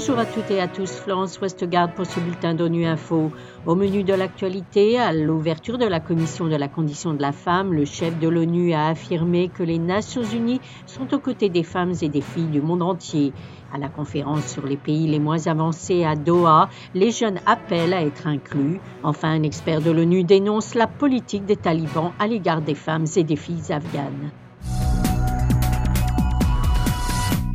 Bonjour à toutes et à tous, Florence Westgard pour ce bulletin d'ONU Info. Au menu de l'actualité, à l'ouverture de la Commission de la condition de la femme, le chef de l'ONU a affirmé que les Nations Unies sont aux côtés des femmes et des filles du monde entier. À la conférence sur les pays les moins avancés à Doha, les jeunes appellent à être inclus. Enfin, un expert de l'ONU dénonce la politique des talibans à l'égard des femmes et des filles afghanes.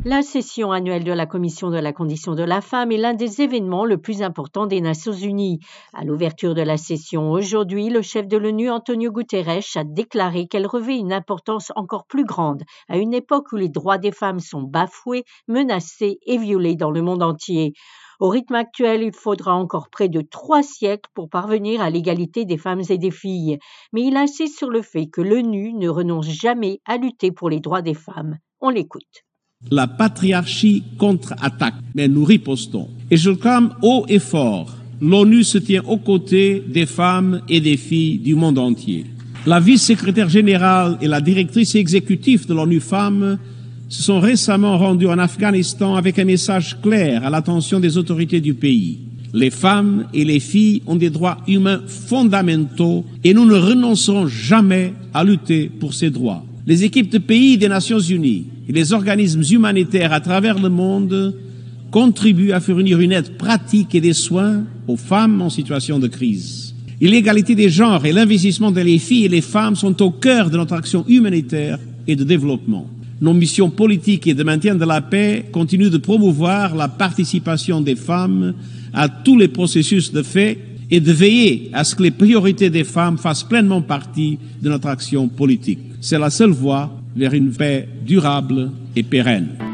La session annuelle de la Commission de la condition de la femme est l'un des événements le plus importants des Nations Unies. À l'ouverture de la session aujourd'hui, le chef de l'ONU, Antonio Guterres, a déclaré qu'elle revêt une importance encore plus grande à une époque où les droits des femmes sont bafoués, menacés et violés dans le monde entier. Au rythme actuel, il faudra encore près de trois siècles pour parvenir à l'égalité des femmes et des filles. Mais il insiste sur le fait que l'ONU ne renonce jamais à lutter pour les droits des femmes. On l'écoute. La patriarchie contre-attaque, mais nous ripostons. Et je clame haut et fort, l'ONU se tient aux côtés des femmes et des filles du monde entier. La vice-secrétaire générale et la directrice exécutive de l'ONU Femmes se sont récemment rendues en Afghanistan avec un message clair à l'attention des autorités du pays. Les femmes et les filles ont des droits humains fondamentaux et nous ne renoncerons jamais à lutter pour ces droits. Les équipes de pays des Nations Unies et les organismes humanitaires à travers le monde contribuent à fournir une aide pratique et des soins aux femmes en situation de crise. L'égalité des genres et l'investissement des filles et les femmes sont au cœur de notre action humanitaire et de développement. Nos missions politiques et de maintien de la paix continuent de promouvoir la participation des femmes à tous les processus de fait et de veiller à ce que les priorités des femmes fassent pleinement partie de notre action politique. C'est la seule voie vers une paix durable et pérenne.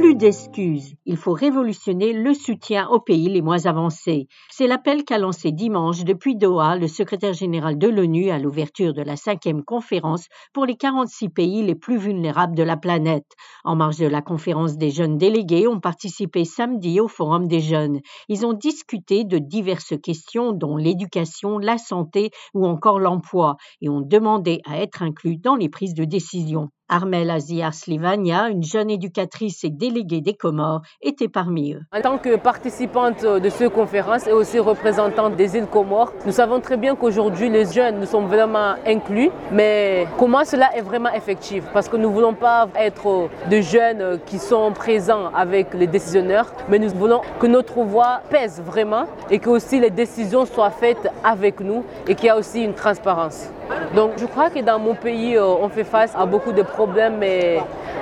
Plus d'excuses. Il faut révolutionner le soutien aux pays les moins avancés. C'est l'appel qu'a lancé dimanche depuis Doha le secrétaire général de l'ONU à l'ouverture de la cinquième conférence pour les 46 pays les plus vulnérables de la planète. En marge de la conférence des jeunes délégués ont participé samedi au Forum des jeunes. Ils ont discuté de diverses questions dont l'éducation, la santé ou encore l'emploi et ont demandé à être inclus dans les prises de décision. Armel Aziar Slivania, une jeune éducatrice et déléguée des Comores, était parmi eux. En tant que participante de cette conférence et aussi représentante des îles Comores, nous savons très bien qu'aujourd'hui les jeunes nous sont vraiment inclus, mais comment cela est vraiment effectif? Parce que nous ne voulons pas être de jeunes qui sont présents avec les décisionnaires, mais nous voulons que notre voix pèse vraiment et que aussi les décisions soient faites avec nous et qu'il y a aussi une transparence. Donc je crois que dans mon pays, on fait face à beaucoup de problèmes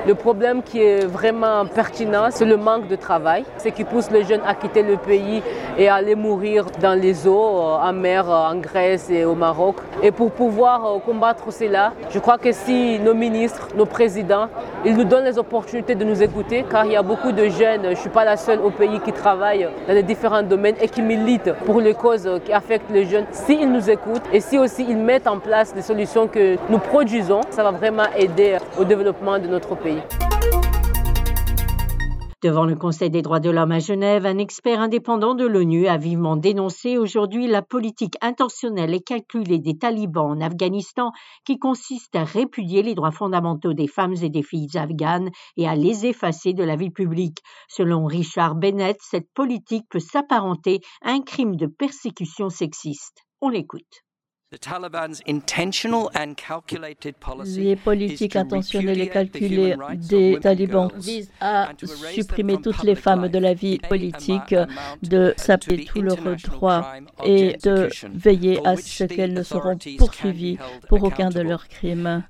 le problème qui est vraiment pertinent, c'est le manque de travail. Ce qui pousse les jeunes à quitter le pays et à aller mourir dans les eaux, en mer, en Grèce et au Maroc. Et pour pouvoir euh, combattre cela, je crois que si nos ministres, nos présidents, ils nous donnent les opportunités de nous écouter, car il y a beaucoup de jeunes, je ne suis pas la seule au pays qui travaille dans les différents domaines et qui militent pour les causes qui affectent les jeunes. S'ils nous écoutent et si aussi ils mettent en place des solutions que nous produisons, ça va vraiment aider au développement de notre pays. Devant le Conseil des droits de l'homme à Genève, un expert indépendant de l'ONU a vivement dénoncé aujourd'hui la politique intentionnelle et calculée des talibans en Afghanistan qui consiste à répudier les droits fondamentaux des femmes et des filles afghanes et à les effacer de la vie publique. Selon Richard Bennett, cette politique peut s'apparenter à un crime de persécution sexiste. On l'écoute. Les politiques intentionnelles et calculées des talibans visent à supprimer toutes les femmes de la vie politique, de s'appeler tous leurs droits et de veiller à ce qu'elles ne seront poursuivies pour aucun de leurs crimes.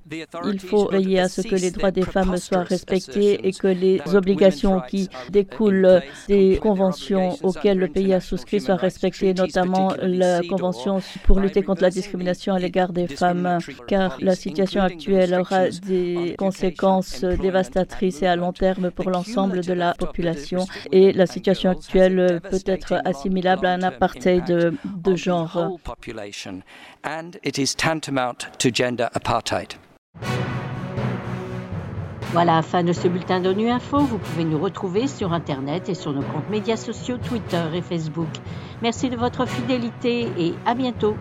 Il faut veiller à ce que les droits des femmes soient respectés et que les obligations qui découlent des conventions auxquelles le pays a souscrit soient respectées, notamment la Convention pour lutter contre la discrimination discrimination à l'égard des femmes, car la situation actuelle aura des conséquences dévastatrices et à long terme pour l'ensemble de la population. Et la situation actuelle peut être assimilable à un apartheid de, de genre. Voilà, fin de ce bulletin d'ONU Info. Vous pouvez nous retrouver sur Internet et sur nos comptes médias sociaux Twitter et Facebook. Merci de votre fidélité et à bientôt.